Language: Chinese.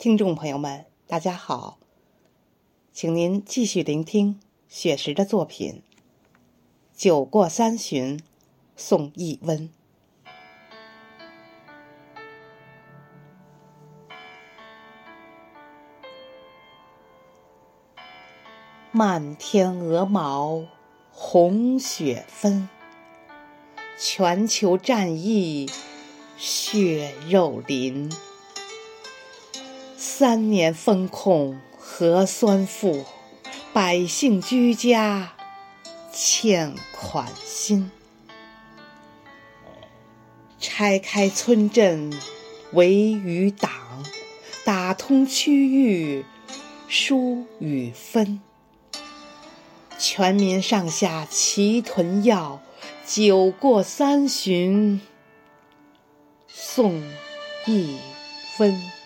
听众朋友们，大家好，请您继续聆听雪石的作品《酒过三巡·送一温》。漫天鹅毛红雪纷，全球战役血肉淋。三年封控核酸负，百姓居家欠款心。拆开村镇围与党，打通区域疏与分。全民上下齐囤药，酒过三巡送一分。